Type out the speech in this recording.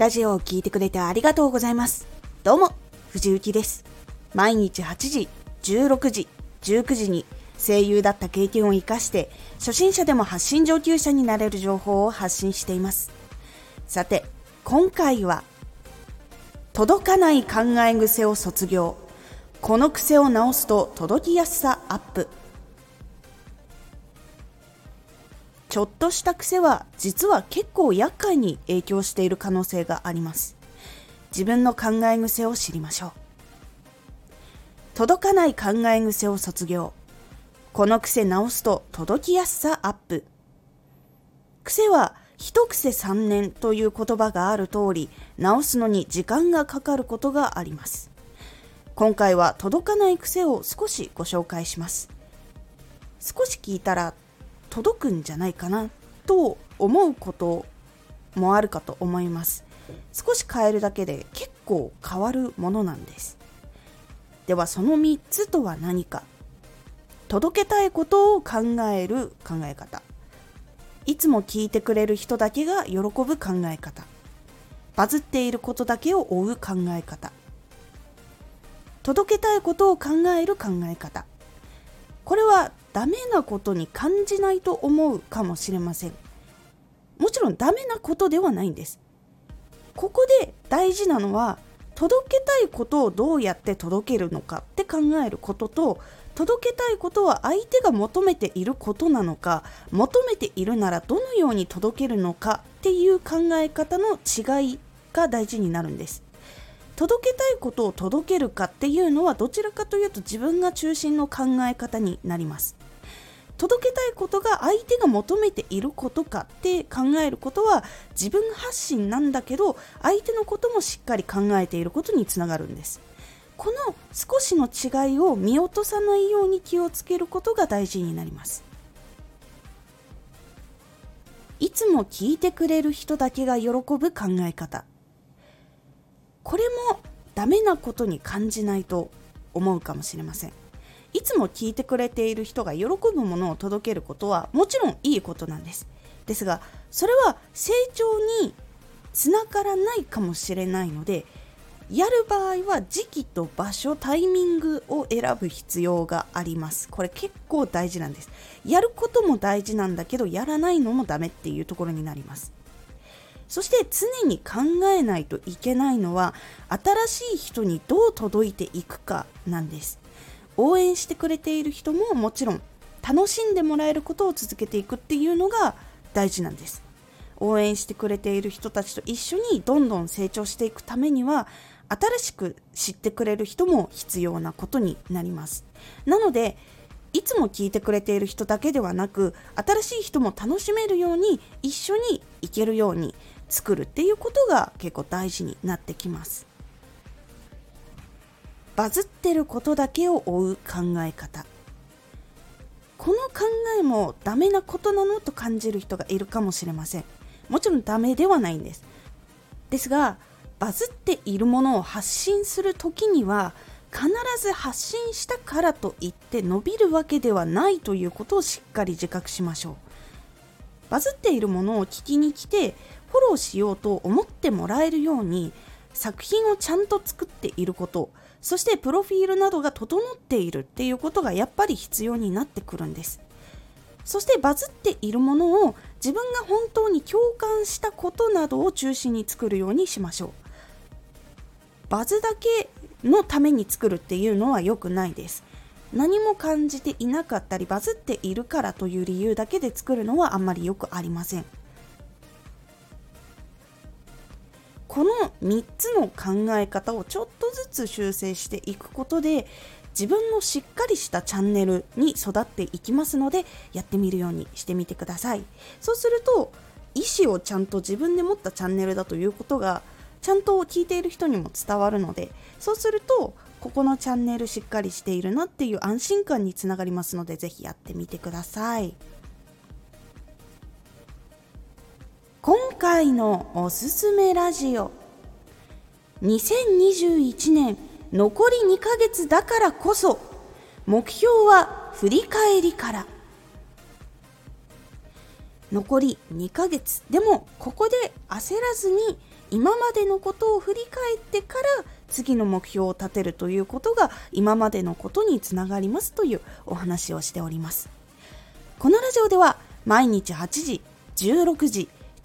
ラジオを聴いてくれてありがとうございます。どうも、藤幸です。毎日8時、16時、19時に声優だった経験を活かして、初心者でも発信上級者になれる情報を発信しています。さて、今回は、届かない考え癖を卒業。この癖を直すと届きやすさアップ。ちょっとした癖は実は結構厄介に影響している可能性があります。自分の考え癖を知りましょう。届かない考え癖を卒業。この癖直すと届きやすさアップ。癖は一癖三年という言葉がある通り、直すのに時間がかかることがあります。今回は届かない癖を少しご紹介します。少し聞いたら届くんじゃないかなと思うこともあるかと思います。少し変えるだけで結構変わるものなんです。ではその3つとは何か。届けたいことを考える考え方。いつも聞いてくれる人だけが喜ぶ考え方。バズっていることだけを追う考え方。届けたいことを考える考え方。これはダメなことに感じないと思うかもしれません。もちろんダメなことではないんです。ここで大事なのは届けたいことをどうやって届けるのかって考えることと届けたいことは相手が求めていることなのか求めているならどのように届けるのかっていう考え方の違いが大事になるんです。届けたいことを届けるかっていうのはどちらかというと自分が中心の考え方になります。届けたいことが相手が求めていることかって考えることは自分発信なんだけど相手のこともしっかり考えていることにつながるんです。この少しの違いを見落とさないように気をつけることが大事になります。いつも聞いてくれる人だけが喜ぶ考え方。これもダメなことに感じないと思うかもしれません。いつも聞いてくれている人が喜ぶものを届けることはもちろんいいことなんです。ですがそれは成長につながらないかもしれないのでやる場合は時期と場所タイミングを選ぶ必要があります。これ結構大事なんです。やることも大事なんだけどやらないのもダメっていうところになります。そして常に考えないといけないのは新しい人にどう届いていくかなんです。応援してくれている人ももちろん楽しんでもらえることを続けていくっていうのが大事なんです。応援してくれている人たちと一緒にどんどん成長していくためには新しく知ってくれる人も必要なことになります。なのでいつも聞いてくれている人だけではなく新しい人も楽しめるように一緒に行けるように作るっていうことが結構大事になってきます。バズってることだけを追う考え方。この考えもダメなことなのと感じる人がいるかもしれません。もちろんダメではないんです。ですがバズっているものを発信する時には必ず発信したからといって伸びるわけではないということをしっかり自覚しましょう。バズっているものを聞きに来てフォローしようと思ってもらえるように作品をちゃんと作っていることそしてプロフィールなどが整っているっていうことがやっぱり必要になってくるんです。そしてバズっているものを自分が本当に共感したことなどを中心に作るようにしましょう。バズだけのために作るっていうのは良くないです。何も感じていなかったりバズっているからという理由だけで作るのはあんまりよくありません。この3つの考え方をちょっとずつ修正していくことで自分のしっかりしたチャンネルに育っていきますのでやってみるようにしてみてくださいそうすると意思をちゃんと自分で持ったチャンネルだということがちゃんと聞いている人にも伝わるのでそうするとここのチャンネルしっかりしているなっていう安心感につながりますのでぜひやってみてください。回のおすすめラジオ。2021年残り2ヶ月だからこそ目標は振り返りから。残り2ヶ月でもここで焦らずに今までのことを振り返ってから次の目標を立てるということが今までのことにつながりますというお話をしております。このラジオでは毎日8時16時